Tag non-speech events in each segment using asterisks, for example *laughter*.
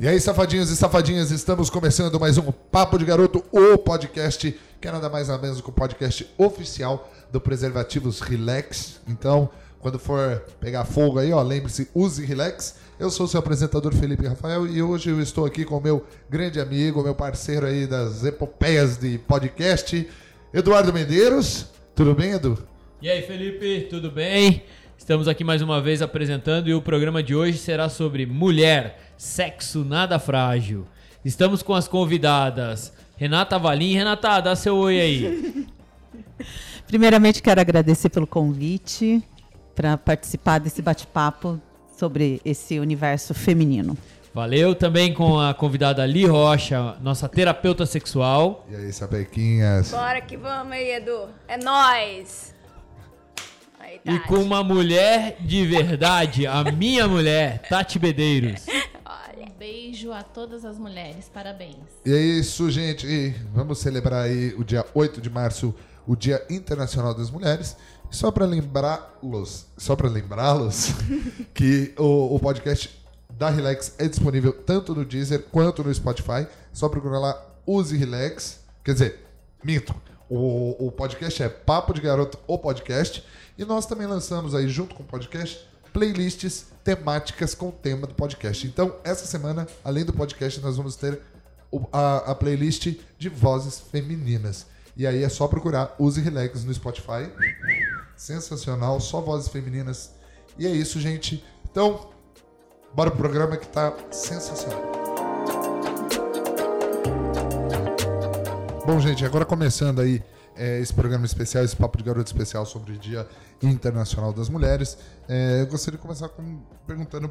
E aí, safadinhos e safadinhas, estamos começando mais um Papo de Garoto, o podcast, que é nada mais nada menos que o podcast oficial do Preservativos Relax. Então, quando for pegar fogo aí, ó, lembre-se, use Relax. Eu sou o seu apresentador Felipe Rafael e hoje eu estou aqui com o meu grande amigo, meu parceiro aí das epopeias de podcast, Eduardo Medeiros. Tudo bem, Edu? E aí, Felipe, tudo bem? Estamos aqui mais uma vez apresentando e o programa de hoje será sobre mulher, sexo nada frágil. Estamos com as convidadas Renata Valim. Renata, dá seu oi aí. *laughs* Primeiramente, quero agradecer pelo convite para participar desse bate-papo sobre esse universo feminino. Valeu também com a convidada Li Rocha, nossa terapeuta sexual. E aí, sapequinhas? Bora que vamos aí, Edu. É nóis! Aí, E com uma mulher de verdade, a minha mulher, Tati Bedeiros. Olha. Um beijo a todas as mulheres, parabéns. E é isso, gente. E vamos celebrar aí o dia 8 de março, o Dia Internacional das Mulheres. Só para lembrá-los, só para lembrá-los *laughs* que o, o podcast da Relax é disponível tanto no Deezer quanto no Spotify. Só procurar lá Use Relax. Quer dizer, minto. O, o podcast é Papo de Garoto, o podcast. E nós também lançamos aí, junto com o podcast, playlists temáticas com o tema do podcast. Então, essa semana, além do podcast, nós vamos ter a, a playlist de vozes femininas. E aí é só procurar Use Relax no Spotify. Sensacional, só vozes femininas. E é isso, gente. Então, bora pro programa que tá sensacional. Bom, gente, agora começando aí é, esse programa especial, esse Papo de Garoto especial sobre o Dia Internacional das Mulheres, é, eu gostaria de começar com, perguntando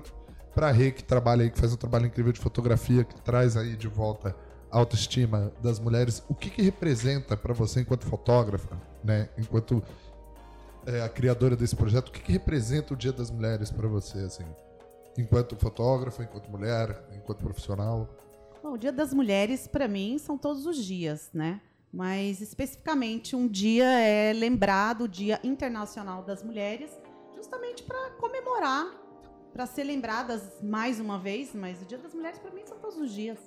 pra Rê, que trabalha aí, que faz um trabalho incrível de fotografia, que traz aí de volta a autoestima das mulheres, o que que representa pra você enquanto fotógrafa, né, enquanto é, a criadora desse projeto, o que que representa o Dia das Mulheres pra você, assim, enquanto fotógrafa, enquanto mulher, enquanto profissional? Bom, o Dia das Mulheres, para mim, são todos os dias, né? Mas, especificamente, um dia é lembrado o Dia Internacional das Mulheres, justamente para comemorar, para ser lembradas mais uma vez, mas o Dia das Mulheres, para mim, são todos os dias.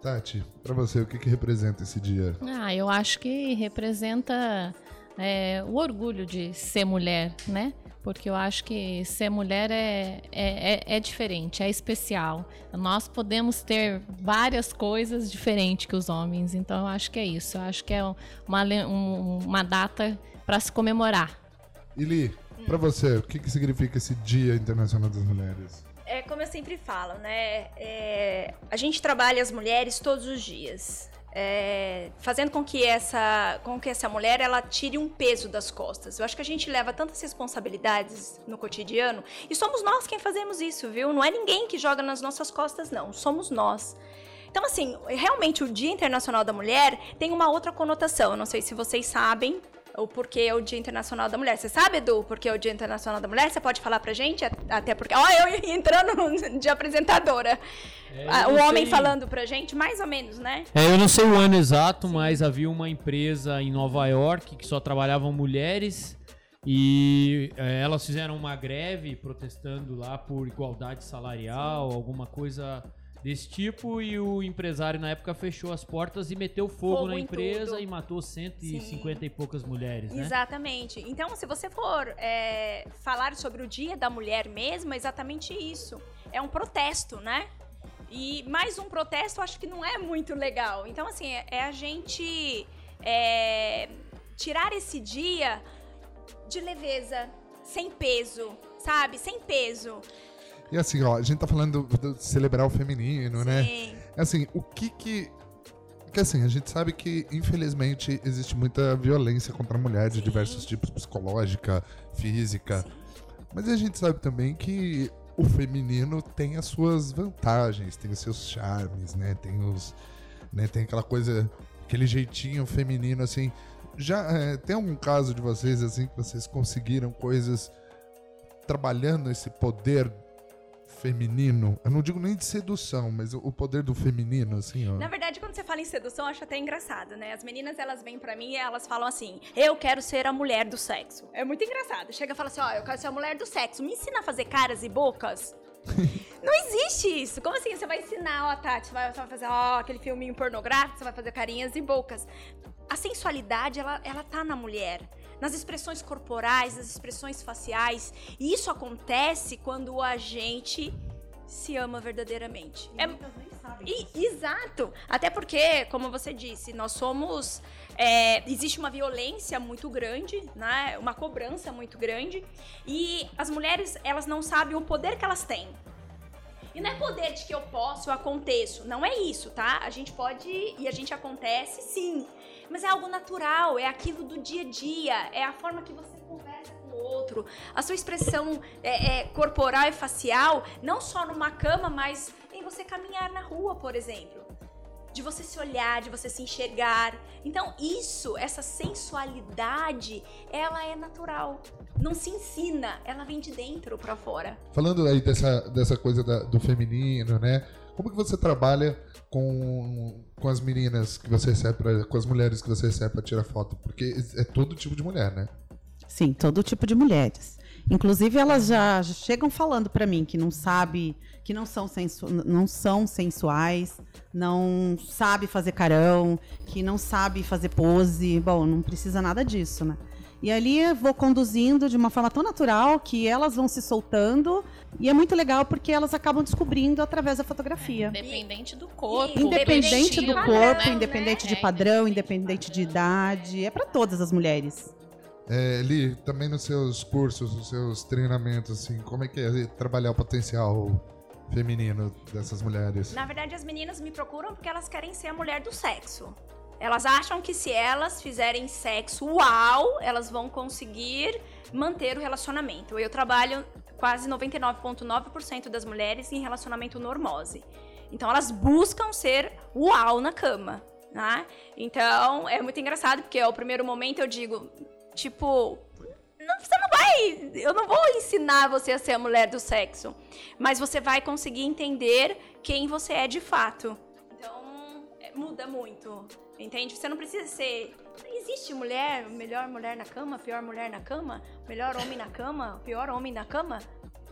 Tati, pra você, o que que representa esse dia? Ah, eu acho que representa é, o orgulho de ser mulher, né? Porque eu acho que ser mulher é, é, é- é diferente, é especial. Nós podemos ter várias coisas diferentes que os homens, então eu acho que é isso. Eu acho que é uma, um- uma data para se comemorar. Ili, pra você, o que, que significa esse Dia Internacional das Mulheres? É como eu sempre falo, né? É, a gente trabalha as mulheres todos os dias. É, fazendo com que essa com que essa mulher ela tire um peso das costas. Eu acho que a gente leva tantas responsabilidades no cotidiano e somos nós quem fazemos isso, viu? Não é ninguém que joga nas nossas costas, não. Somos nós. Então, assim, realmente o Dia Internacional da Mulher tem uma outra conotação. Eu não sei se vocês sabem o porquê é o Dia Internacional da Mulher. Você sabe, Edu, por que é o Dia Internacional da Mulher? Você pode falar pra gente? Até porque. Ó, eu *laughs* entrando *laughs* de apresentadora. É, Ah, o homem sei- falando pra gente, mais ou menos, né? É, eu não sei o ano exato, mas havia uma empresa em Nova York que só trabalhavam mulheres e é, elas fizeram uma greve protestando lá por igualdade salarial, alguma coisa desse tipo, e o empresário na época fechou as portas e meteu fogo, Fogo na em empresa tudo. e matou 150 e poucas mulheres, né? Exatamente. Então, se você for é, falar sobre o Dia da Mulher mesmo, é exatamente isso. É um protesto, né? E mais um protesto, acho que não é muito legal. Então, assim, é, é a gente é, tirar esse dia de leveza, sem peso, sabe? Sem peso. E assim, ó, a gente tá falando do- de celebrar o feminino, né? Sim. Assim, o que que... Que assim, a gente sabe que, infelizmente, existe muita violência contra a mulher de Sim. diversos tipos, psicológica, física. Mas a gente sabe também que o feminino tem as suas vantagens, tem os seus charmes, né? Tem os. Né? Tem aquela coisa, aquele jeitinho feminino, assim. Já é, tem algum caso de vocês, assim, que vocês conseguiram coisas trabalhando esse poder feminino? Eu não digo nem de sedução, mas o- poder do feminino, assim, ó. Na verdade, quando você fala em sedução, eu acho até engraçado, né? As meninas, elas vêm pra mim e elas falam assim: eu quero ser a mulher do sexo. É muito engraçado. Chega e fala assim: ó, eu quero ser a mulher do sexo. Me ensina a fazer caras e bocas. *laughs* Não existe isso. Como assim? Você vai ensinar, ó, Tati, você vai, você vai fazer ó, aquele filminho pornográfico, você vai fazer carinhas e bocas. A sensualidade, ela, ela tá na mulher. Nas expressões corporais, nas expressões faciais. E isso acontece quando a gente se ama verdadeiramente. E É, nem sabem. e- exato. Até porque, como você disse, nós somos. é, existe uma violência muito grande, né? Uma cobrança muito grande. E as mulheres, elas não sabem o poder que elas têm. E não é poder de que eu posso, eu aconteço. Não é isso, tá? A gente pode e a gente acontece, sim. Mas é algo natural, é aquilo do dia a dia, é a forma que você conversa com o outro, a sua expressão é, é, corporal e facial, não só numa cama, mas em você caminhar na rua, por exemplo. De você se olhar, de você se enxergar. Então, isso, essa sensualidade, ela é natural. Não se ensina, ela vem de dentro pra fora. Falando aí dessa, dessa coisa da- do feminino, né? Como que você trabalha com, com as meninas que você recebe, pra, com as mulheres que você recebe pra tirar foto? Porque é todo tipo de mulher, né? Sim, todo tipo de mulheres. Inclusive, elas já chegam falando pra mim que não sabe, que não são, sensu, não são sensuais, não sabe fazer carão, que não sabe fazer pose. Bom, não precisa nada disso, né? E ali eu vou conduzindo de uma forma tão natural que elas vão se soltando e é muito legal porque elas acabam descobrindo através da fotografia. Independente do corpo. Independente do corpo, né? independente de É, padrão, independente de idade, é pra todas as mulheres. É, Li, também nos seus cursos, nos seus treinamentos, assim, como é que é trabalhar o potencial feminino dessas mulheres? Na verdade, as meninas me procuram porque elas querem ser a mulher do sexo. Elas acham que se elas fizerem sexo, uau, elas vão conseguir manter o relacionamento. Eu trabalho quase 99,9% das mulheres em relacionamento normose. Então elas buscam ser uau na cama, né? Então é muito engraçado porque ao primeiro momento eu digo, tipo, não, você não vai, eu não vou ensinar você a ser a mulher do sexo, mas você vai conseguir entender quem você é de fato. Então, é, muda muito, entende? Você não precisa ser. Não existe mulher, melhor mulher na cama, pior mulher na cama, melhor homem na cama, pior homem na cama.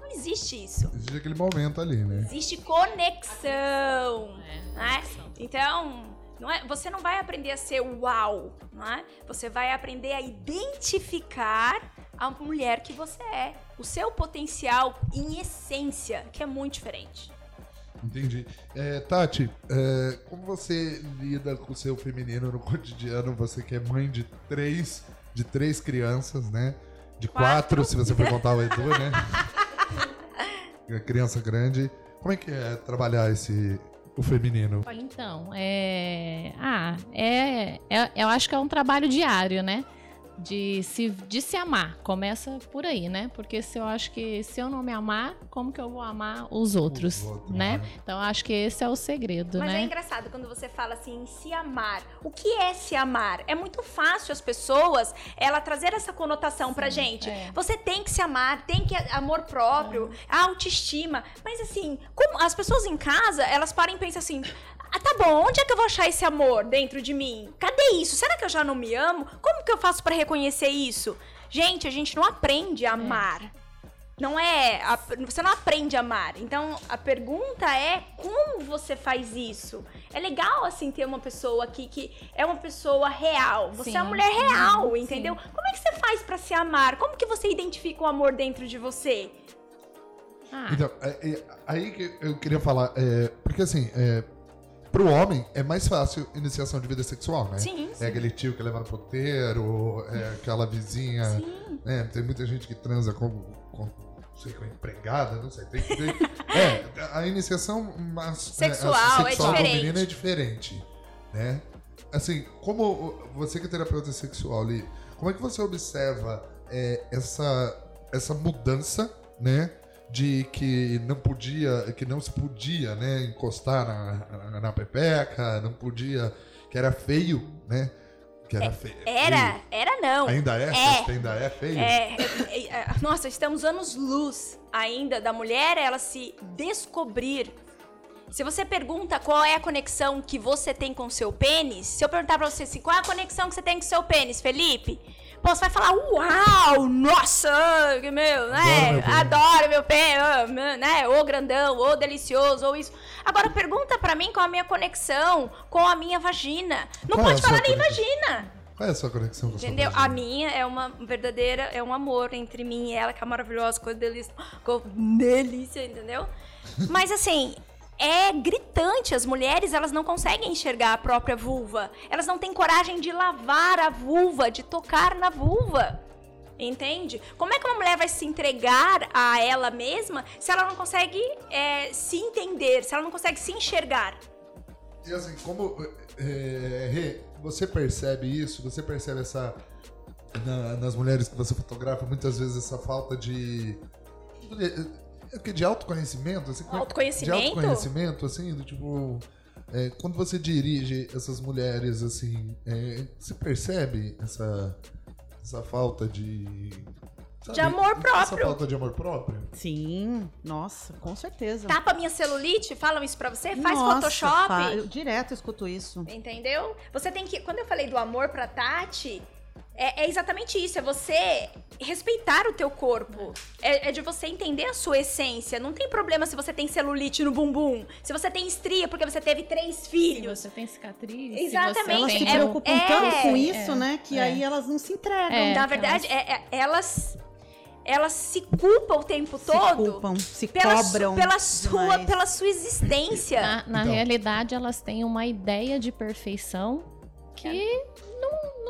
Não existe isso. Existe aquele momento ali, né? Existe conexão. É, né? conexão. Então, não é, você não vai aprender a ser uau, né? Você vai aprender a identificar a mulher que você é, o seu potencial em essência, que é muito diferente. Entendi. É, Tati, é, como você lida com o seu feminino no *laughs* cotidiano? Você que é mãe de três, de três crianças, né? De quatro, Quatro. se você for contar o Edu, né? *laughs* É Criança grande. Como é que é trabalhar esse o feminino? Olha, então, é. Ah, é, é- Eu acho que é um trabalho diário, né? De se, de se amar. Começa por aí, né? Porque se eu acho que se eu não me amar, como que eu vou amar os outros, outros, né? né? Então eu acho que esse é o segredo, Mas é né? engraçado quando você fala assim, se amar. O que é se amar? É muito fácil as pessoas, ela trazer essa conotação pra gente. é. Você tem que se amar, tem que amor próprio, a autoestima. Mas assim, como as pessoas em casa, elas param e pensam assim: ah, tá bom, onde é que eu vou achar esse amor dentro de mim? Cadê isso? Será que eu já não me amo? Como que eu faço pra reconhecer isso? Gente, a gente não aprende a amar. Não é. a- você não aprende a amar. Então a pergunta é como você faz isso? É legal, assim, ter uma pessoa aqui que é uma pessoa real. Você Sim. é uma mulher real, Uhum, entendeu? Como é que você faz pra se amar? Como que você identifica o amor dentro de você? Ah, Então, é, é, aí que eu queria falar, é, porque assim, é, pro homem é mais fácil iniciação de vida sexual, né? Sim, É aquele tio que leva no ponteiro, é aquela vizinha. Sim. né? Tem muita gente que transa com, com não sei, com empregada, não sei. Tem, tem- *laughs* é, a iniciação mas, Sexual a é sexual do diferente. menino é diferente, né? Assim, como você que é terapeuta sexual, Li, como é que você observa é, essa, essa mudança, né? De que não podia, que não se podia, né, encostar na, na, na pepeca, não podia, que era feio, né? Que era feio. Era, era não. Ainda é? É. Ainda é feio? É, é, é, nossa, estamos anos luz ainda da mulher ela se descobrir. Se você pergunta qual é a conexão que você tem com o seu pênis, se eu perguntar pra você assim, qual é a conexão que você tem com o seu pênis, Felipe? Pô, você vai falar, uau, nossa, meu, né? meu pé. Adoro meu pé, né? Ou grandão, ou delicioso, ou isso. Agora pergunta pra mim qual a minha conexão com a minha vagina. Não Qual é pode sua falar nem conexão? vagina. Qual é a sua conexão com a sua Entendeu? A minha é uma verdadeira, é um amor entre mim e ela, que é maravilhosa, coisa delícia, coisa delícia, entendeu? Mas assim, é gritante. As mulheres, elas não conseguem enxergar a própria vulva. Elas não têm coragem de lavar a vulva, de tocar na vulva. Entende? Como é que uma mulher vai se entregar a ela mesma se ela não consegue é, se entender, se ela não consegue se enxergar? E assim, como. É, Rê, você percebe isso? Você percebe essa. na- nas mulheres que você fotografa, muitas vezes essa falta de. É que de autoconhecimento? Assim, Autoconhecimento? De autoconhecimento, assim, do tipo. é, quando você dirige essas mulheres, assim, é, você percebe essa, essa falta de. sabe, De amor Essa próprio. falta de amor próprio? Sim, nossa, com certeza. Tapa minha celulite? Falam isso pra você? Faz Nossa, Photoshop? fa- eu direto escuto isso. Entendeu? Você tem que. Quando eu falei do amor pra Tati, é, é exatamente isso. É você respeitar o teu corpo. É, é de você entender a sua essência. Não tem problema se você tem celulite no bumbum. Se você tem estria porque você teve três Se filhos. você tem cicatriz. Exatamente. Se Elas você se tem... é- preocupam é- tanto com é, isso, né? Que é. aí elas não se entregam. É, Na verdade, elas- é- é- elas. Elas se culpam o tempo se todo culpam, se pela, su- cobram. pela, sua, demais. pela sua existência. Na, na Então. realidade, elas têm uma ideia de perfeição que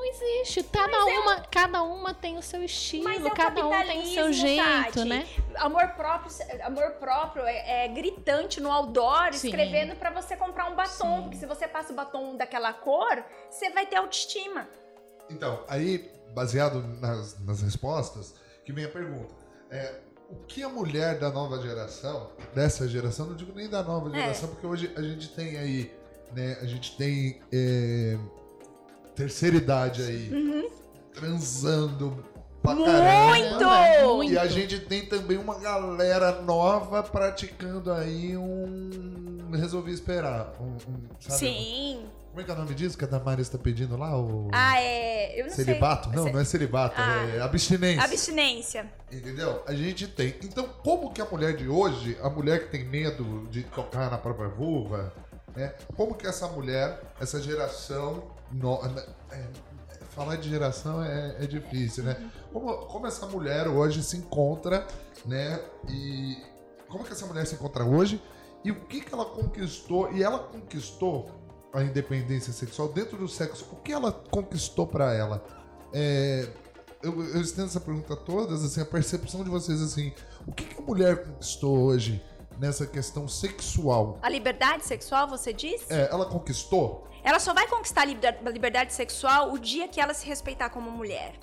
não, existe. Cada uma, cada uma tem o seu estilo, é o cada um tem o seu jeito, Tati. né? Amor próprio, amor próprio é, é gritante no outdoor, Sim. escrevendo pra você comprar um batom. Sim. Porque se você passa o batom daquela cor, você vai ter autoestima. Então, aí, baseado nas, nas respostas, que vem a pergunta. É, o que a mulher da nova geração, dessa geração, não digo nem da nova É. geração, porque hoje a gente tem aí, né, a gente tem é, terceira idade aí, transando pra Muito! caramba. Muito! E a gente tem também uma galera nova praticando aí um. Resolvi esperar. Um, um, sabe? Sim. Como é que é o nome disso que a Damaris tá pedindo lá? O... Ah, é. Eu não Celibato? sei. Não, Você- não é celibato, Ah. é abstinência. Abstinência. Entendeu? A gente tem. Então, como que a mulher de hoje, a mulher que tem medo de tocar na própria vulva, né? Como que essa mulher, essa geração. no- é, falar de geração é, é difícil, né? Como, como essa mulher hoje se encontra, né? E como que essa mulher se encontra hoje? E o que, que ela conquistou? E ela conquistou a independência sexual dentro do sexo. O que ela conquistou pra ela? É, eu, eu estendo essa pergunta a todas, assim, a percepção de vocês, assim, o que, que a mulher conquistou hoje nessa questão sexual? A liberdade sexual, você diz? É, ela conquistou? Ela só vai conquistar a liber- a liberdade sexual o dia que ela se respeitar como mulher.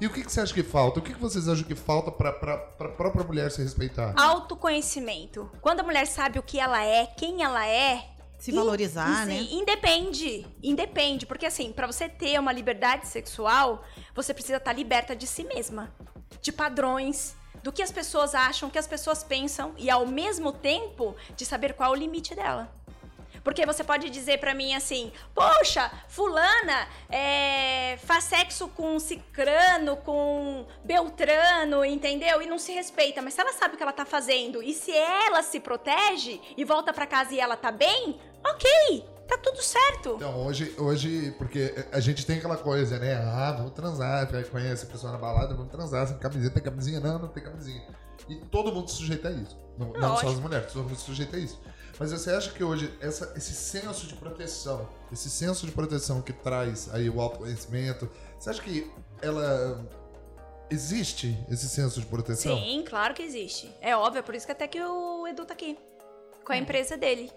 E o que, que você acha que falta? O que, que vocês acham que falta pra, pra, pra própria mulher se respeitar? Autoconhecimento. Quando a mulher sabe o que ela é, quem ela é, Se In- valorizar, né? Sim, Independe. Independe. Porque, assim, pra você ter uma liberdade sexual, você precisa estar liberta de si mesma. De padrões, do que as pessoas acham, o que as pessoas pensam. E, ao mesmo tempo, de saber qual é o limite dela. Porque você pode dizer pra mim assim, poxa, fulana é, faz sexo com cicrano, com beltrano, entendeu? E não se respeita. Mas se ela sabe o que ela tá fazendo e se ela se protege e volta pra casa e ela tá bem, ok, tá tudo certo. Então, hoje, hoje, porque a gente tem aquela coisa, né? Ah, vamos transar, aí conhece a pessoa na balada, vamos transar, sem camisinha, tem camisinha? Não, não tem camisinha. E todo mundo se sujeita a isso. Não, não só as mulheres, todo mundo se sujeita a isso. Mas você acha que hoje essa, esse senso de proteção, esse senso de proteção que traz aí o autoconhecimento, você acha que ela existe esse senso de proteção? Sim, claro que existe. É óbvio, é por isso que até que o Edu tá aqui. Com a empresa dele.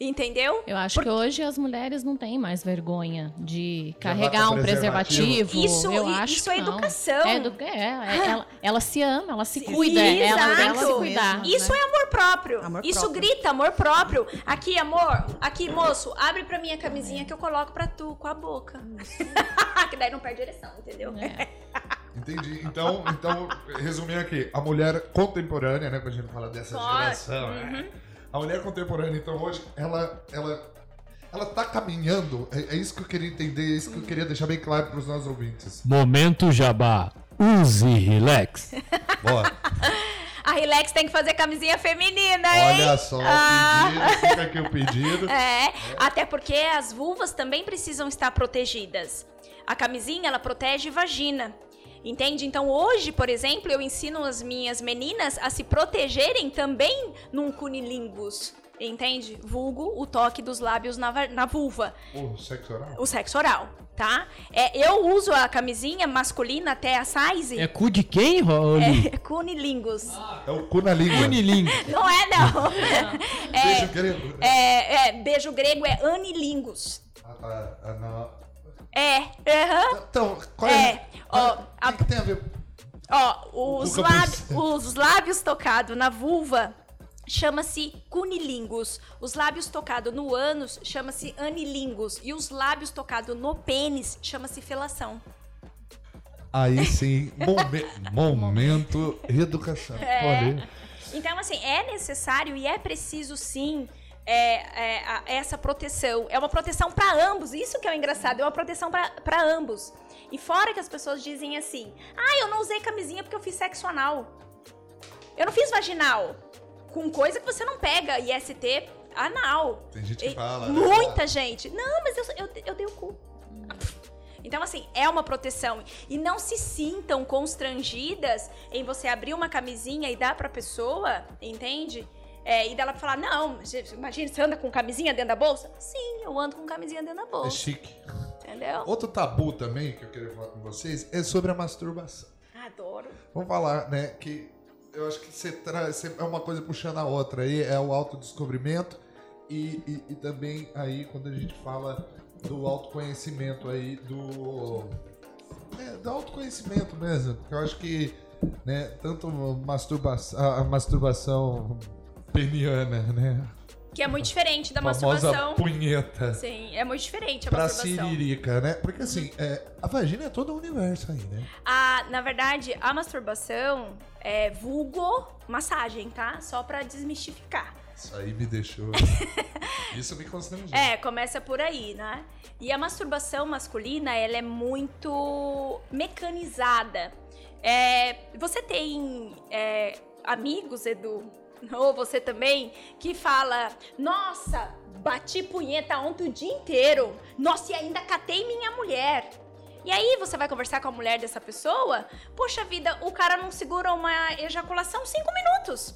Entendeu? Eu acho que hoje as mulheres não têm mais vergonha de carregar um preservativo. preservativo. Isso- eu acho isso é que educação. É, edu- é, é, ela, ela se ama, ela se Sim, cuida. é Ela dela se exato. cuidar. Isso é amor próprio. Amor Isso próprio. grita amor próprio. Aqui, amor. Aqui, moço. Abre pra minha camisinha que eu coloco pra tu com a boca. *laughs* que daí não perde ereção, entendeu? É. Entendi. Então, então, resumindo aqui, a mulher contemporânea, né? Quando a gente fala dessa Claro. geração, né? A mulher contemporânea, então, hoje, ela, ela, ela tá caminhando. É, é isso que eu queria entender, é isso que eu queria deixar bem claro para os nossos ouvintes. Momento Jabá. Use Relax. *laughs* Boa. A Relax tem que fazer camisinha feminina, hein? Olha só, Ah. o pedido, fica aqui o pedido. *laughs* É, até porque as vulvas também precisam estar protegidas. A camisinha, ela protege vagina. Entende? Então, hoje, por exemplo, eu ensino as minhas meninas a se protegerem também num cunilingus. Entende? Vulgo o toque dos lábios na, na vulva. O sexo oral? O sexo oral, tá? É, eu uso a camisinha masculina até a size. É cu de quem, Roli? É, *laughs* cunilingus. É o cu na língua. Unilingo. *laughs* Não é, não. *laughs* Beijo grego. É, é, beijo grego é anilingus. Ah, ah, ah, não. É, aham. Então, qual é? É, ó, o a- que, que tem a ver? Ó, os, os lábios tocados na vulva chama-se cunilingus. Os lábios tocados no ânus chama-se anilingus. E os lábios tocados no pênis chama-se felação. Aí sim, momen- *laughs* momento educação. É. Então, assim, é necessário e é preciso sim. É, é, essa proteção. É uma proteção para ambos. Isso que é o engraçado, é uma proteção para ambos. E fora que as pessoas dizem assim: ah, eu não usei camisinha porque eu fiz sexo anal. Eu não fiz vaginal. Com coisa que você não pega, IST anal. Tem gente que E fala. né? Muita gente. Não, mas eu, eu, eu dei o cu. Então, assim, é uma proteção. E não se sintam constrangidas em você abrir uma camisinha e dar pra pessoa, entende? É, e dela falar, não, imagina, você anda com camisinha dentro da bolsa? Sim, eu ando com camisinha dentro da É bolsa. chique. Entendeu? Outro tabu também que eu queria falar com vocês é sobre a masturbação. Adoro. Vamos falar, né, que eu acho que você traz, é uma coisa puxando a outra aí, é o autodescobrimento e, e, e também aí quando a gente fala do autoconhecimento aí, do, é, do autoconhecimento mesmo, porque eu acho que, né, tanto masturbação, a, a masturbação peniana, né, Que é muito diferente da masturbação. punheta. Sim, é muito diferente a Pra masturbação. siririca, né? Porque assim, é, a vagina é todo o universo aí, né? A, na verdade, a masturbação é vulgo massagem, tá? Só pra desmistificar. Isso aí me deixou. *laughs* Isso me constrangeu. É, começa por aí, né? E a masturbação masculina, ela é muito mecanizada. É, você tem é, amigos, Edu, ou você também, que fala, nossa, bati punheta ontem o dia inteiro. Nossa, e ainda catei minha mulher. E aí você vai conversar com a mulher dessa pessoa, poxa vida, o cara não segura uma ejaculação cinco minutos.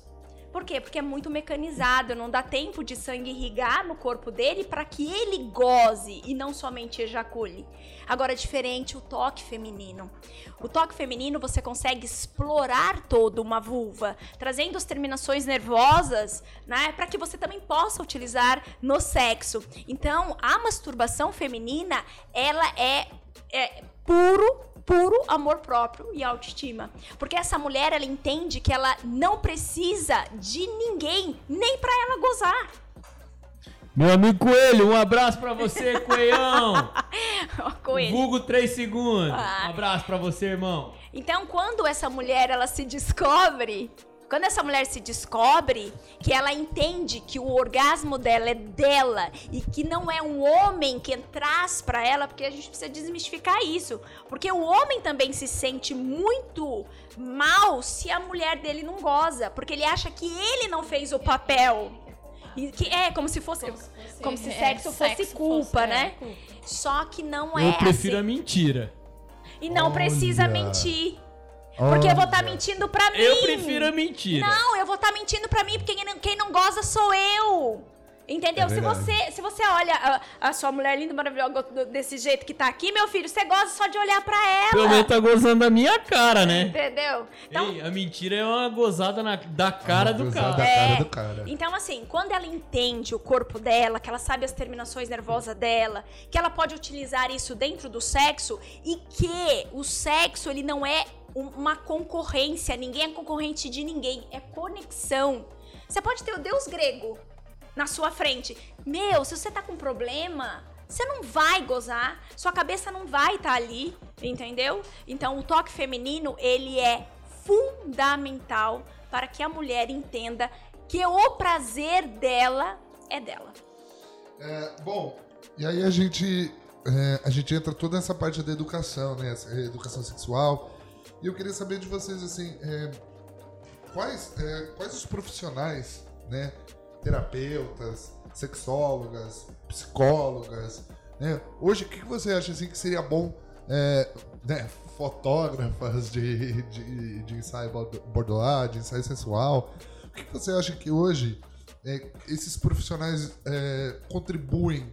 Por quê? Porque é muito mecanizado, não dá tempo de sangue irrigar no corpo dele para que ele goze e não somente ejacule. Agora é diferente o toque feminino. O toque feminino você consegue explorar toda uma vulva, trazendo as terminações nervosas, né, para que você também possa utilizar no sexo. Então, a masturbação feminina, ela é, é puro puro amor próprio e autoestima. Porque essa mulher, ela entende que ela não precisa de ninguém, nem pra ela gozar. Meu amigo Coelho, um abraço pra você, *laughs* Coelhão. Com ele. Vulgo 3 segundos. Ah. Um abraço pra você, irmão. Então, quando essa mulher ela se descobre, quando essa mulher se descobre que ela entende que o orgasmo dela é dela e que não é um homem que traz pra ela, porque a gente precisa desmistificar isso, porque o homem também se sente muito mal se a mulher dele não goza, porque ele acha que ele não fez o papel. E que é como se fosse como se, é, sexo fosse sexo culpa, fosse, é, né? culpa. Só que não é Eu prefiro a assim. mentira. E não precisa Olha. mentir. Porque eu vou estar Olha. mentindo pra mim. Eu prefiro a mentira. Não, eu vou estar mentindo pra mim, porque quem não, quem não goza sou eu. Entendeu? É se, você, se você olha a, a sua mulher linda, maravilhosa, desse jeito que tá aqui, meu filho, você goza só de olhar pra Pelo ela. menos tá gozando da minha cara, né? Entendeu? Então, Ei, a mentira é uma gozada na- da cara do cara. Da É. cara do cara. Então, assim, quando ela entende o corpo dela, que ela sabe as terminações nervosas dela, que ela pode utilizar isso dentro do sexo e que o sexo, ele não é um- uma concorrência, ninguém é concorrente de ninguém, é conexão. Você pode ter o deus grego na sua frente. Meu, se você tá com problema, você não vai gozar, sua cabeça não vai estar ali, entendeu? Então, o toque feminino, ele é fundamental para que a mulher entenda que o prazer dela é dela. É, bom, e aí a gente, é, a gente entra toda essa parte da educação, né? Educação sexual. E eu queria saber de vocês, assim, é, quais, é, quais os profissionais, né? Terapeutas, sexólogas, psicólogas, né? Hoje, o que você acha, assim, que seria bom, é, né? Fotógrafas de, de, de ensaio bordoar, de ensaio sensual. O que você acha que hoje é, esses profissionais é, contribuem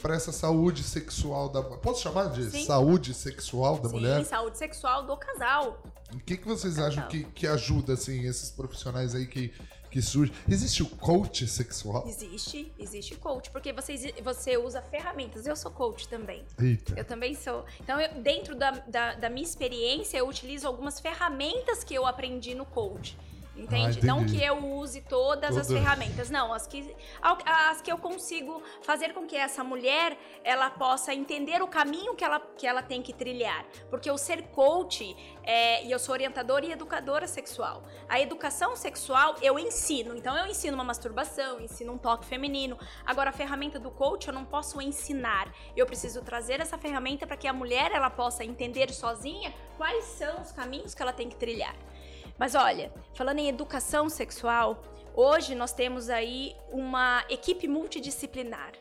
para essa saúde sexual da Posso chamar de Sim. saúde sexual da Sim, mulher? Sim, saúde sexual do casal. O que, que vocês acham que, que ajuda, assim, esses profissionais aí que, que surge? Existe o coach sexual? Existe, existe coach, porque você, você usa ferramentas. Eu sou coach também. Eita. Eu também sou. Então, eu, dentro da, da, da minha experiência, eu utilizo algumas ferramentas que eu aprendi no coach. Entende? Ah, não que eu use todas Todo. as ferramentas, não, as que, as que eu consigo fazer com que essa mulher ela possa entender o caminho que ela, que ela tem que trilhar. Porque o ser coach, é, e eu sou orientadora e educadora sexual. A educação sexual eu ensino, então eu ensino uma masturbação, ensino um toque feminino. Agora, a ferramenta do coach eu não posso ensinar. Eu preciso trazer essa ferramenta para que a mulher ela possa entender sozinha quais são os caminhos que ela tem que trilhar. Mas olha, falando em educação sexual, hoje nós temos aí uma equipe multidisciplinar.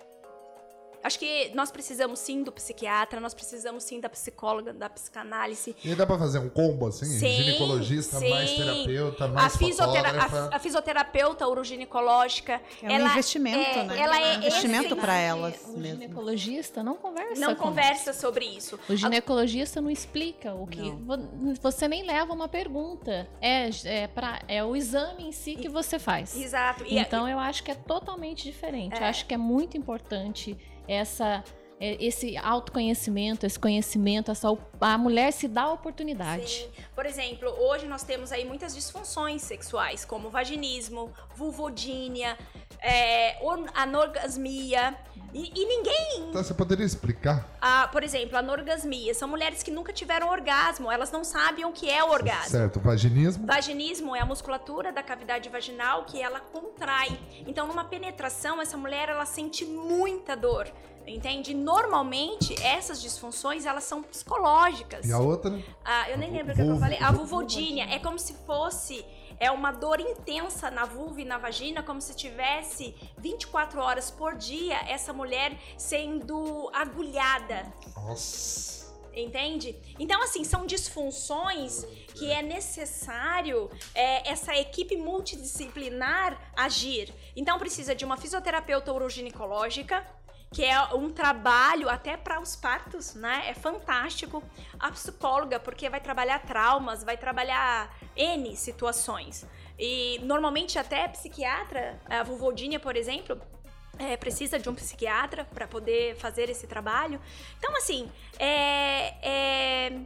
Acho que nós precisamos sim do psiquiatra, nós precisamos sim da psicóloga, da psicanálise. E dá para fazer um combo assim? Sim, Ginecologista, sim. mais terapeuta, mais a, fisiotera a, a fisioterapeuta uroginecológica. É um ela, investimento, é, né? Ela é, um investimento para elas. O mesmo. ginecologista não conversa. Não conversa isso. sobre isso. O ginecologista não explica o que. Não. Você nem leva uma pergunta. É, é, pra, é o exame em si que você faz. Exato. E então eu acho que é totalmente diferente. É. Eu acho que é muito importante essa esse autoconhecimento, esse conhecimento, essa, a mulher se dá a oportunidade. Sim. Por exemplo, hoje nós temos aí muitas disfunções sexuais, como vaginismo, vulvodínia, é, anorgasmia. E, e, ninguém. Então, você poderia explicar? Ah, por exemplo, anorgasmia. São mulheres que nunca tiveram orgasmo, elas não sabem o que é o orgasmo. Certo, vaginismo. Vaginismo é a musculatura da cavidade vaginal que ela contrai. Então, numa penetração, essa mulher ela sente muita dor entende? Normalmente, essas disfunções, elas são psicológicas. E a outra? Ah, eu nem lembro o que eu falei. A vulvodínia é como se fosse é uma dor intensa na vulva e na vagina, como se tivesse 24 horas por dia essa mulher sendo agulhada. Nossa. Entende? Então, assim, são disfunções que é necessário é, essa equipe multidisciplinar agir. Então, precisa de uma fisioterapeuta uroginecológica, que é um trabalho até para os partos, né? É fantástico. A psicóloga, porque vai trabalhar traumas, vai trabalhar N situações. E normalmente até psiquiatra, a Vulvodinha, por exemplo, é, precisa de um psiquiatra para poder fazer esse trabalho. Então, assim, é, é,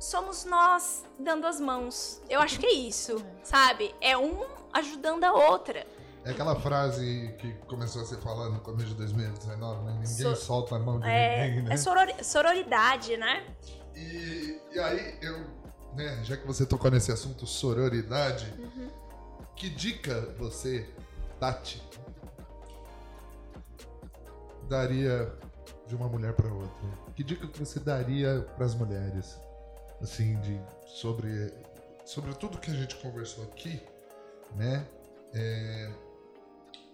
somos nós dando as mãos. Eu acho que é isso, sabe? É um ajudando a outra. É aquela frase que começou a ser falada no começo de 2019, né? Ninguém so... solta a mão de é, ninguém, né? É soror... sororidade, né? E, e aí, eu, né, já que você tocou nesse assunto, sororidade, uhum. que dica você, Tati, daria de uma mulher para outra? Que dica que você daria para as mulheres, assim, de sobre sobre tudo que a gente conversou aqui, né? É,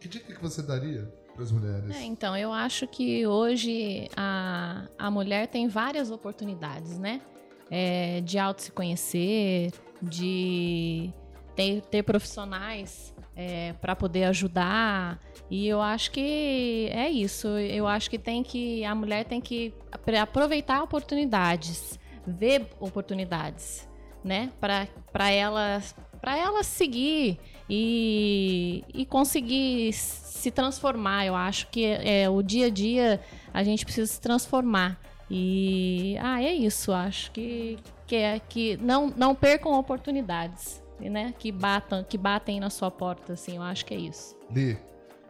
que dica que você daria para as mulheres? É, então, eu acho que hoje a, a mulher tem várias oportunidades, né? É, de auto se conhecer, de ter, ter profissionais é, para poder ajudar. E eu acho que é isso. Eu acho que tem que a mulher tem que aproveitar oportunidades, ver oportunidades, né? Para ela para ela seguir e, e conseguir se transformar. Eu acho que é, o dia a dia a gente precisa se transformar. E ah, é isso, acho que, que é que não, não percam oportunidades, né? Que batam, que batem na sua porta, assim, eu acho que é isso. Li,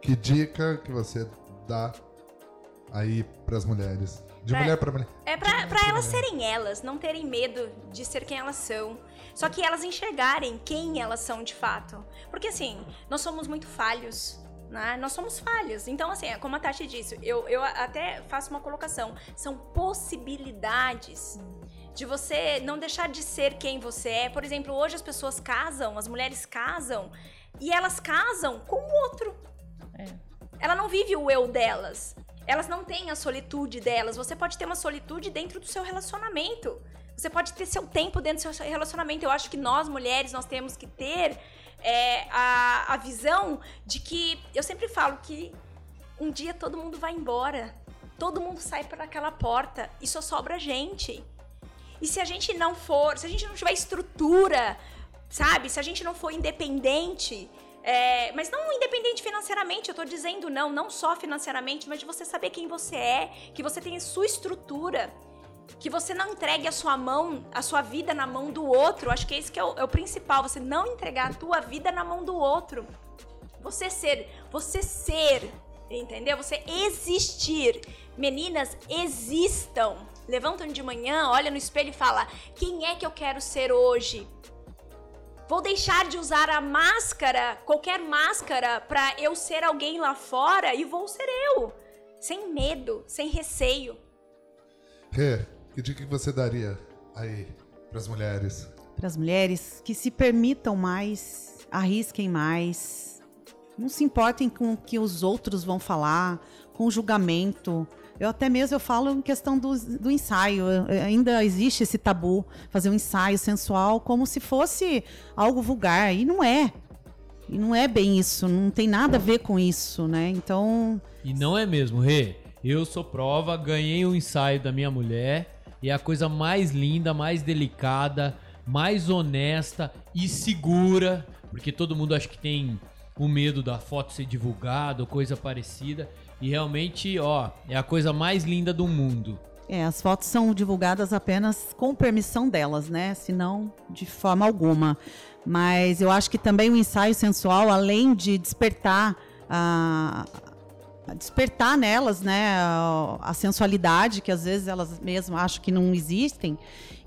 que dica que você dá aí para as mulheres? De pra, mulher para mulher. É para elas serem elas, não terem medo de ser quem elas são. Só que elas enxergarem quem elas são de fato. Porque assim, nós somos muito falhos. Né? Nós somos falhas. Então, assim, é como a Tati disse, eu, eu até faço uma colocação. São possibilidades de você não deixar de ser quem você é. Por exemplo, hoje as pessoas casam, as mulheres casam, e elas casam com o outro. É. Ela não vive o eu delas. Elas não têm a solitude delas. Você pode ter uma solitude dentro do seu relacionamento. Você pode ter seu tempo dentro do seu relacionamento. Eu acho que nós, mulheres, nós temos que ter é, a, a visão de que. Eu sempre falo que um dia todo mundo vai embora. Todo mundo sai por aquela porta e só sobra a gente. E se a gente não for, se a gente não tiver estrutura, sabe? Se a gente não for independente, é, mas não independente financeiramente, eu tô dizendo não, não só financeiramente, mas de você saber quem você é, que você tem sua estrutura, que você não entregue a sua mão, a sua vida na mão do outro. Acho que é isso que é o, é o principal, você não entregar a tua vida na mão do outro. Você ser, você ser, entendeu? Você existir. Meninas, existam. Levantam de manhã, olha no espelho e fala: "Quem é que eu quero ser hoje?" Vou deixar de usar a máscara, qualquer máscara, pra eu ser alguém lá fora e vou ser eu. Sem medo, sem receio. Rê, que dica que você daria aí pras mulheres? Para as mulheres que se permitam mais, arrisquem mais, não se importem com o que os outros vão falar, com o julgamento. Eu até mesmo eu falo em questão do, do ensaio. Ainda existe esse tabu, fazer um ensaio sensual como se fosse algo vulgar. E não é. E não é bem isso, não tem nada a ver com isso, né? Então, E não é mesmo, Rê. Eu sou prova, ganhei um ensaio da minha mulher é a coisa mais linda, mais delicada, mais honesta e segura, porque todo mundo acha que tem o medo da foto ser divulgada ou coisa parecida. E realmente, ó, é a coisa mais linda do mundo. é, as fotos são divulgadas apenas com permissão delas, né? Senão, de forma alguma. Mas eu acho que também o ensaio sensual, além de despertar a despertar nelas, né, a, sensualidade que às vezes elas mesmas acham que não existem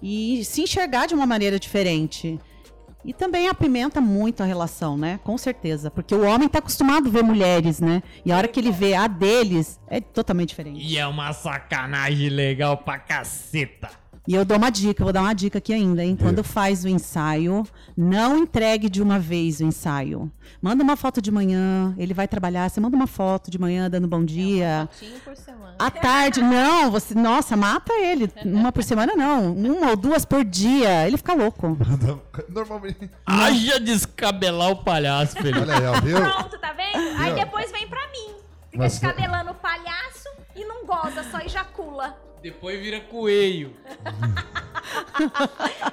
e se enxergar de uma maneira diferente. E também apimenta muito a relação, né? Com certeza. Porque o homem tá acostumado a ver mulheres, né? E a hora que ele vê a deles, é totalmente diferente. E é uma sacanagem legal pra caceta. E eu dou uma dica, vou dar uma dica aqui ainda, hein? Quando faz o ensaio, não entregue de uma vez o ensaio. Manda uma foto de manhã, ele vai trabalhar, você manda uma foto de manhã dando bom dia. Fotinho por semana. À tarde, não, você, nossa, mata ele. Uma por semana não, uma ou duas por dia. Ele fica louco. *laughs* Normalmente. Haja descabelar o palhaço, *laughs* Felipe. Olha aí, ó, viu? Pronto, tá vendo? Aí depois vem pra mim. Fica Mas- descabelando o palhaço e não goza, só ejacula. Depois vira coelho.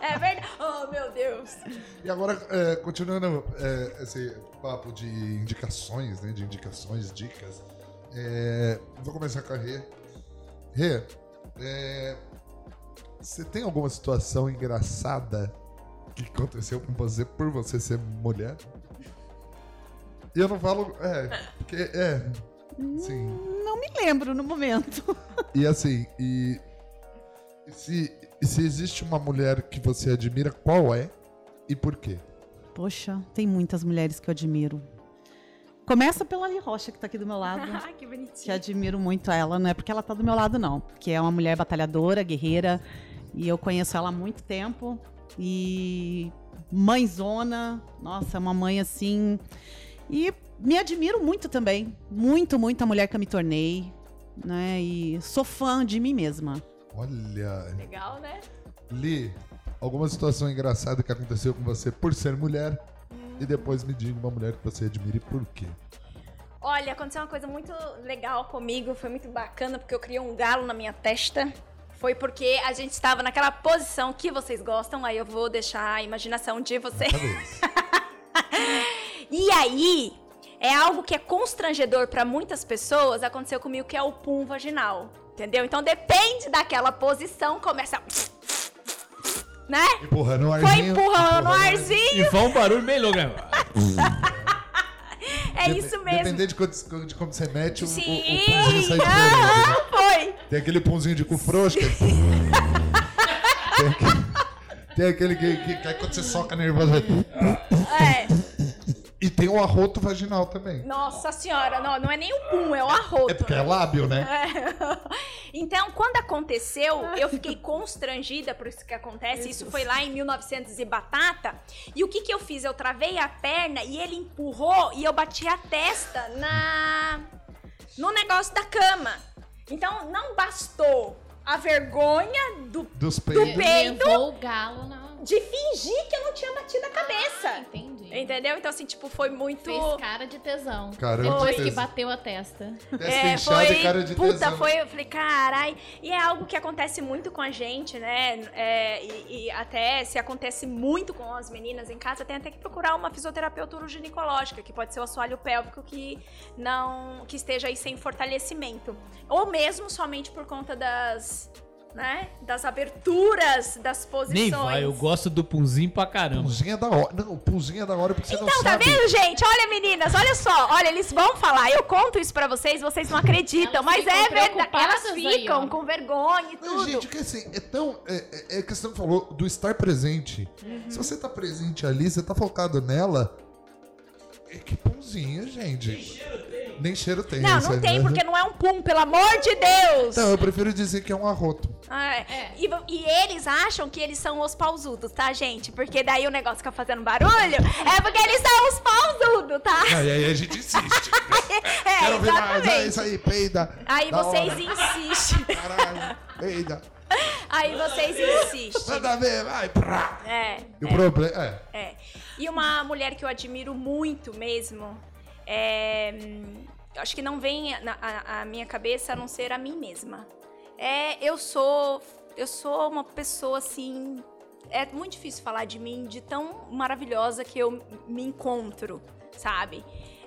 É verdade. Oh, meu Deus. E agora, é, continuando é, esse papo de indicações, né? De indicações, dicas. é, vou começar com a Rê. Rê, é, você tem alguma situação engraçada que aconteceu com você por você ser mulher? E eu não falo. É, porque. É. Sim. Não me lembro no momento. E assim, e se, e se existe uma mulher que você admira, qual é e por quê? Poxa, tem muitas mulheres que eu admiro. Começa pela Ali Rocha, que tá aqui do meu lado. *laughs* Ai, que que bonitinho. admiro muito ela, não é porque ela tá do meu lado, não. Porque é uma mulher batalhadora, guerreira, e eu conheço ela há muito tempo. E mãezona, nossa, uma mãe assim. E me admiro muito também. Muito, muito a mulher que eu me tornei. Né? E sou fã de mim mesma. Olha, Legal, né? Li, alguma situação engraçada que aconteceu com você por ser mulher e depois me diga uma mulher que você admira e por quê? Olha, aconteceu uma coisa muito legal comigo, foi muito bacana, porque eu criei um galo na minha testa. Foi porque a gente estava naquela posição que vocês gostam, aí eu vou deixar a imaginação de vocês. *laughs* E aí, é algo que é constrangedor para muitas pessoas, aconteceu comigo que é o pum vaginal, entendeu? Então depende daquela posição, começa né? Empurrando o Foi arzinho. empurrando o ar- arzinho, E foi um barulho bem louco. né? é Dep- isso mesmo. Dependendo de, quando- de como você mete, o, o, o sai diferente. né? aham, foi. Tem aquele punzinho de cu frouxo. Que... *laughs* tem, aquele, tem aquele que, que, que aí quando você soca nervoso. É. E tem o arroto vaginal também. Nossa senhora, não, não é nem o pum, é o arroto. É porque é lábio, né? É. *laughs* Então, quando aconteceu, eu fiquei constrangida por isso que acontece. Isso foi lá em 1900 e batata. E o que que eu fiz? Eu travei a perna e ele empurrou e eu bati a testa na no negócio da cama. Então, não bastou a vergonha do, Dos do peito Levou o galo na. de fingir que eu não tinha batido a cabeça. Ah, entendi. Entendeu? Então, assim, tipo, foi muito. Fez cara de tesão. Cara de Depois que tesão. bateu a testa. Testa É, inchada foi, e cara de puta, tesão. foi, eu falei, carai, e é algo que acontece muito com a gente, né, é, e, e até se acontece muito com as meninas em casa, tem até que procurar uma fisioterapeuta uroginecológica, que pode ser o assoalho pélvico que não, que esteja aí sem fortalecimento, ou mesmo somente por conta das, né, das aberturas das posições. Nem vai, eu gosto do punzinho pra caramba. Punzinho é da hora. Não, o punzinho é da hora porque você Então, não tá sabe. vendo, gente? Olha, meninas, olha só. Olha, eles vão falar. Eu conto isso pra vocês, vocês não acreditam. Elas mas é verdade. Elas aí, ficam ó. com vergonha e Mas, tudo. gente, que assim, é tão. É, é, é que você falou do estar presente. Uhum. Se você tá presente ali, você tá focado nela. É que pãozinho, gente. Nem cheiro tem. não, isso não aí, tem, porque não é um pum, pelo amor de Deus. Não, eu prefiro dizer que é um arroto. Ah, é. É. E, e eles acham que eles são os pausudos, tá, gente? Porque daí o negócio fica fazendo barulho. É porque eles são os pausudos, tá? Aí, aí a gente insiste. *laughs* É, Quero ver mais. É isso aí, peida. Aí Da vocês hora. insistem. Caralho, peida. Aí vocês insistem. Manda ver, vai. Prá. É. E o problema. É. É. E uma mulher que eu admiro muito mesmo, é, hum, eu acho que não vem na a, a minha cabeça a não ser a mim mesma. É, eu sou, eu sou uma pessoa assim, é muito difícil falar de mim, de tão maravilhosa que eu me encontro, sabe?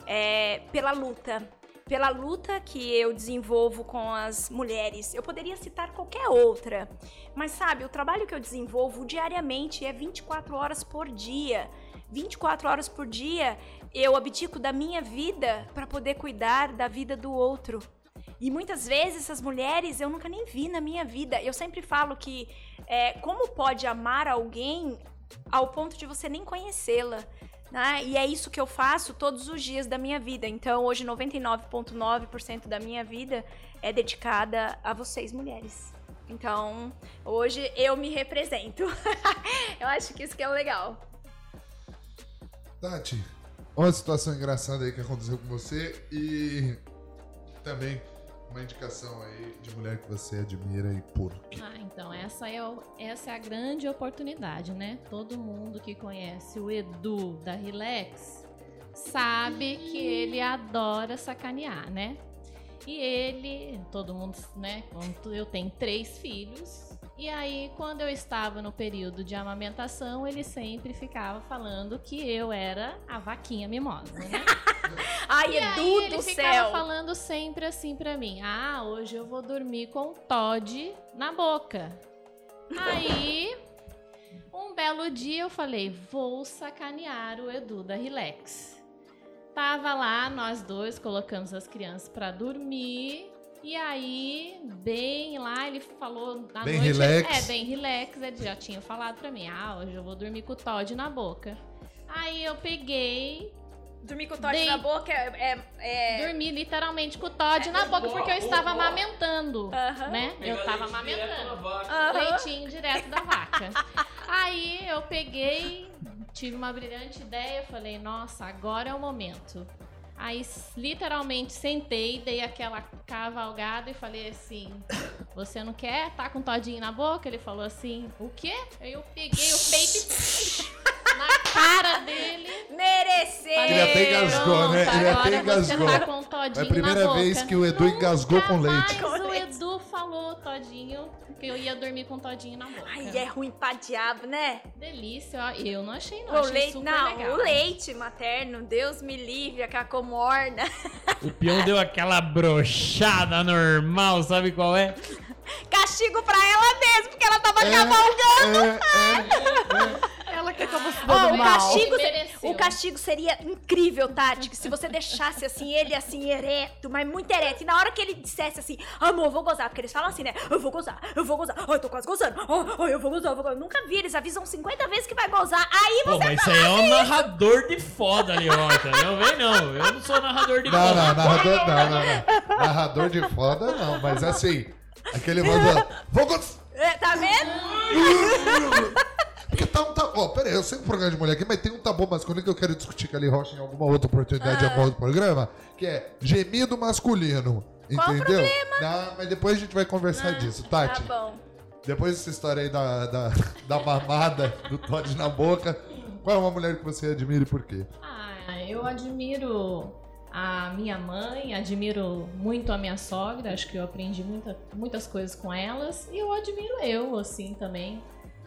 É, pela luta. Pela luta que eu desenvolvo com as mulheres. Eu poderia citar qualquer outra. Mas sabe, o trabalho que eu desenvolvo diariamente é 24 horas por dia. 24 horas por dia eu abdico da minha vida para poder cuidar da vida do outro. E muitas vezes essas mulheres eu nunca nem vi na minha vida. Eu sempre falo que é, como pode amar alguém ao ponto de você nem conhecê-la? Né? E é isso que eu faço todos os dias da minha vida. Então, hoje, 99,9% da minha vida é dedicada a vocês, mulheres. Então, hoje eu me represento. *laughs* eu acho que isso que é o legal. Tati, uma situação engraçada aí que aconteceu com você e também uma indicação aí de mulher que você admira e por quê? Ah, então essa é, o- essa é a grande oportunidade, né? Todo mundo que conhece o Edu da Relax sabe que ele adora sacanear, né? E ele, todo mundo, né? Eu tenho três filhos. E aí, quando eu estava no período de amamentação, ele sempre ficava falando que eu era a vaquinha mimosa, né? *laughs* *laughs* Ai, E Edu aí ele do ficava céu. falando sempre assim pra mim: Ah, hoje eu vou dormir com Todd na boca. Aí, um belo dia eu falei: Vou sacanear o Edu da Relax. Tava lá, nós dois colocamos as crianças pra dormir. E aí, bem lá, ele falou na Bem noite. relax. É, bem relax. Ele já tinha falado pra mim: Ah, hoje eu vou dormir com o Todd na boca. Aí eu peguei, Dormir com o Todd Dei- na boca é. é- é- Dormi literalmente com o Todd na boca porque eu estava amamentando, Aham. né? Eu tava amamentando. Aham. Leitinho direto da vaca. *laughs* Aí eu peguei, tive uma brilhante ideia, falei, nossa, agora é o momento. Aí literalmente sentei, dei aquela cavalgada e falei assim: Você não quer? Tá com todinho na boca? Ele falou assim: O quê? Aí eu peguei o peito e *laughs* na cara dele. Mereceu! Ele até engasgou, né? Ele até agora engasgou. Você tá com todinho É a primeira vez que o Edu engasgou com leite. Mas o Edu falou todinho que eu ia dormir com todinho na boca. Ai, é ruim pra diabo, né? Delícia, ó. Eu não achei, não. o achei leite, super não, legal. o leite materno, Deus me livre, a cacomorna. *laughs* O peão deu aquela brochada normal, sabe qual é? Castigo pra ela mesmo, porque ela tava É, cavalgando. é, é, é. Que eu se dando o mal? castigo, o castigo seria incrível, Tati, que se você deixasse assim, ele assim, ereto, mas muito ereto. E na hora que ele dissesse assim, amor, eu vou gozar, porque eles falam assim, né? Eu vou gozar, eu vou gozar, oh, eu tô quase gozando, oh, oh, eu vou gozar, eu vou gozar. Nunca vi, eles avisam 50 vezes que vai gozar. Aí Pô, você mas isso aí é um narrador de foda ali, Horta. Não vem não, eu não sou narrador de Não, foda. não, narrador, não, não, não. Narrador de foda não, mas assim, aquele *laughs* manda. Vou gostar. É, tá vendo? *laughs* Porque tá um tabu. Ó, pera aí, eu sei que o programa de mulher aqui, mas tem um tabu masculino que eu quero discutir com a Ali Rocha em alguma outra oportunidade de algum outro programa, que é gemido masculino. Qual o Entendeu? Não, mas depois a gente vai conversar disso. Tá Tati, bom. depois dessa história aí da, da, da mamada do Todd na boca, qual é uma mulher que você admira e por quê? Ah, eu admiro a minha mãe, admiro muito a minha sogra, acho que eu aprendi muita, muitas coisas com elas. E eu admiro eu, assim, também,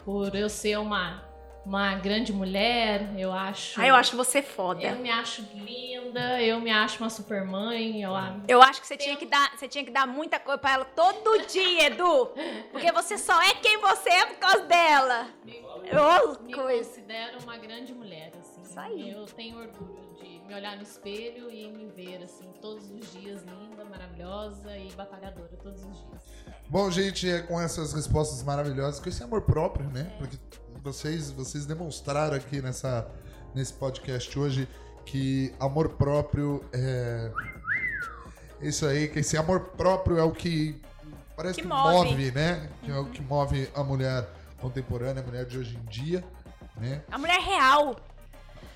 por eu ser uma, uma grande mulher, eu acho... Ah, eu acho você foda. Eu me acho linda, eu me acho uma super mãe, eu Eu acho que você tinha que dar, você tinha que dar muita coisa pra ela todo dia, Edu. Porque você só é quem você é por causa dela. Ô, me coisa. considero uma grande mulher, assim. Isso aí. Eu tenho orgulho de me olhar no espelho e me ver, assim, todos os dias linda, maravilhosa e batalhadora, todos os dias. Bom, gente, é com essas respostas maravilhosas, com esse amor próprio, né? Porque vocês, vocês demonstraram aqui nessa, nesse podcast hoje que amor próprio é. Isso aí, que esse amor próprio é o que parece Que que, move. move. né? Que é o que move a mulher contemporânea, a mulher de hoje em dia, né? A mulher real.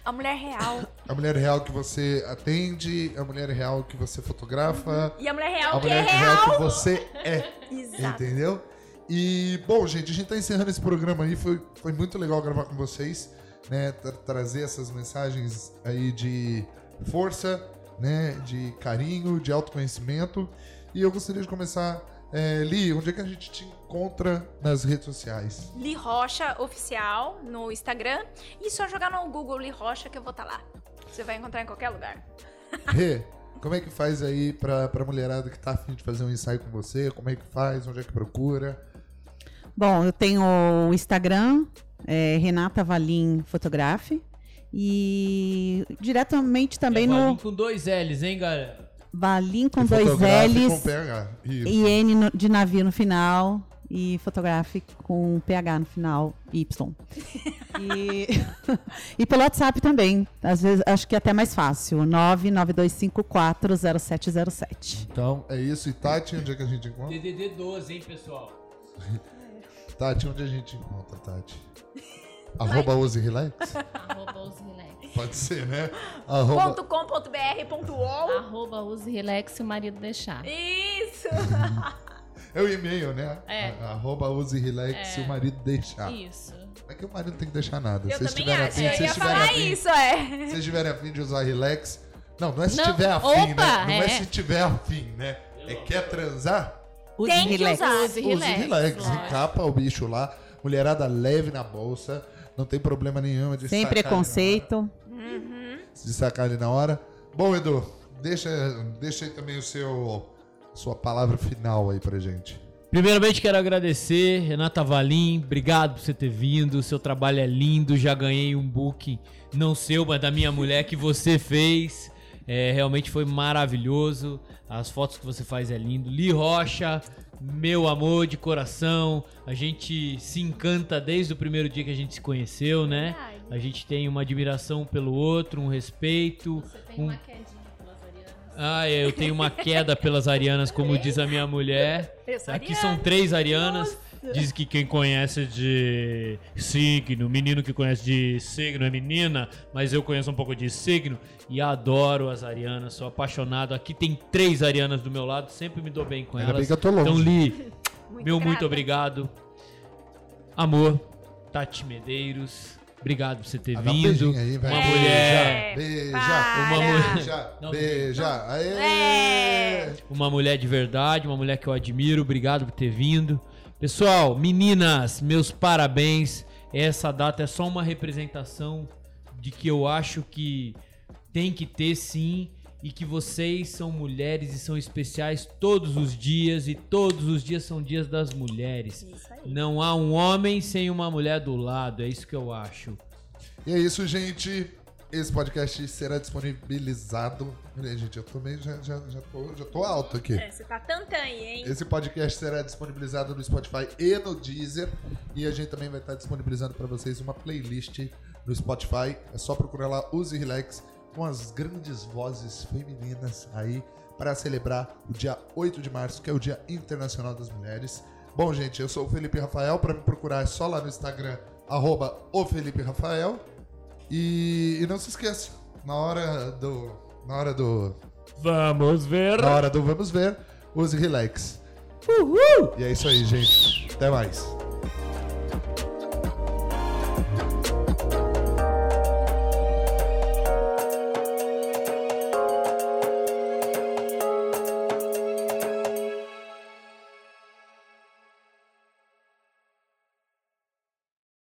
A mulher real. A mulher real que você atende, a mulher real que você fotografa, E a mulher real a que é mulher real. que você é. Exato. Entendeu? E, bom, gente, a gente tá encerrando esse programa aí. Foi, foi muito legal gravar com vocês, né? Tra- trazer essas mensagens aí de força, né? De carinho, de autoconhecimento. E eu gostaria de começar. É, Li, onde é que a gente te encontra nas redes sociais? Li Rocha Oficial no Instagram. E só jogar no Google Li Rocha que eu vou estar lá. Você vai encontrar em qualquer lugar. *laughs* Rê, como é que faz aí pra, pra mulherada que tá afim de fazer um ensaio com você? Como é que faz? Onde é que procura? Bom, eu tenho o Instagram, é, Renata Valim Fotografe. E diretamente também é no Valim com dois L's, hein, galera? Valim com E dois L's Com PH. Isso. e N no- de navio no final. E fotografe com PH no final, Y. *laughs* E, *laughs* e pelo WhatsApp também. Às vezes acho que é até mais fácil. 992540707. Então, é isso. E Tati, onde é que a gente encontra? DDD 12, hein, pessoal? *laughs* Tati, onde a gente encontra, Tati? Arroba use relax? Arroba use relax. Pode ser, né? Arroba... Ponto .com, ponto .br, ponto .ol. Arroba use relax se o marido deixar. Isso. É o e-mail, né? É. Arroba use relax se o marido deixar. Isso. Não é que o marido não tem que deixar nada. Eu se vocês também tiverem acho. afim, Eu se ia falar afim, isso, é. se vocês tiverem afim de usar relax. Não, não é se Não, tiver afim, opa, né? Não é. é. se tiver afim, né? É quer transar? Use Tem que relax. usar. Use Use relax. relax. lógico. Encapa o bicho lá. Mulherada leve na bolsa. Não tem problema nenhum de Sem preconceito. de sacar ali na hora. Bom, Edu, deixa, deixa aí também o seu sua palavra final aí pra gente. Primeiramente quero agradecer, Renata Valim, obrigado por você ter vindo, seu trabalho é lindo, já ganhei um book, não seu, mas da minha mulher que você fez, É, realmente foi maravilhoso, as fotos que você faz é lindo. Li Rocha, meu amor de coração, a gente se encanta desde o primeiro dia que a gente se conheceu, né? Verdade. A gente tem uma admiração pelo outro, um respeito, Você tem um uma quedinha pelas arianas. ah, eu tenho uma queda pelas arianas, como *laughs* diz a minha mulher. Aqui são três arianas. Diz que quem conhece de signo, menino que conhece de signo é menina, mas eu conheço um pouco de signo e adoro as arianas, sou apaixonado. Aqui tem três arianas do meu lado, sempre me dou bem com Ainda bem elas. que eu tô longe. Então, Li, Muito *laughs* meu muito obrigado. Amor, Tati Medeiros, obrigado por você ter Ah, dá um vindo. beijinho aí, vai. uma É, mulher, Beija, para. Uma mulher- beija, beija. Aê! É. uma mulher de verdade, uma mulher que eu admiro. Obrigado por ter vindo. Pessoal, meninas, meus parabéns. Essa data é só uma representação de que eu acho que tem que ter sim e que vocês são mulheres e são especiais todos os dias e todos os dias são dias das mulheres. Isso aí. Não há um homem sem uma mulher do lado, é isso que eu acho. E é isso, gente. Esse podcast será disponibilizado. Olha, gente, eu também já, já, já, tô, já tô alto aqui. É, você tá tantã aí, hein? Esse podcast será disponibilizado no Spotify e no Deezer. E a gente também vai estar disponibilizando para vocês uma playlist no Spotify. É só procurar lá Use Relax com as grandes vozes femininas aí para celebrar o dia 8 de março, que é o Dia Internacional das Mulheres. Bom, gente, eu sou o Felipe Rafael. Para me procurar é só lá no Instagram, arroba o Felipe Rafael. E, e não se esqueça, na hora do. Na hora do. Vamos ver. Na hora do vamos ver, use relax. Uhul! E é isso aí, gente. Até mais.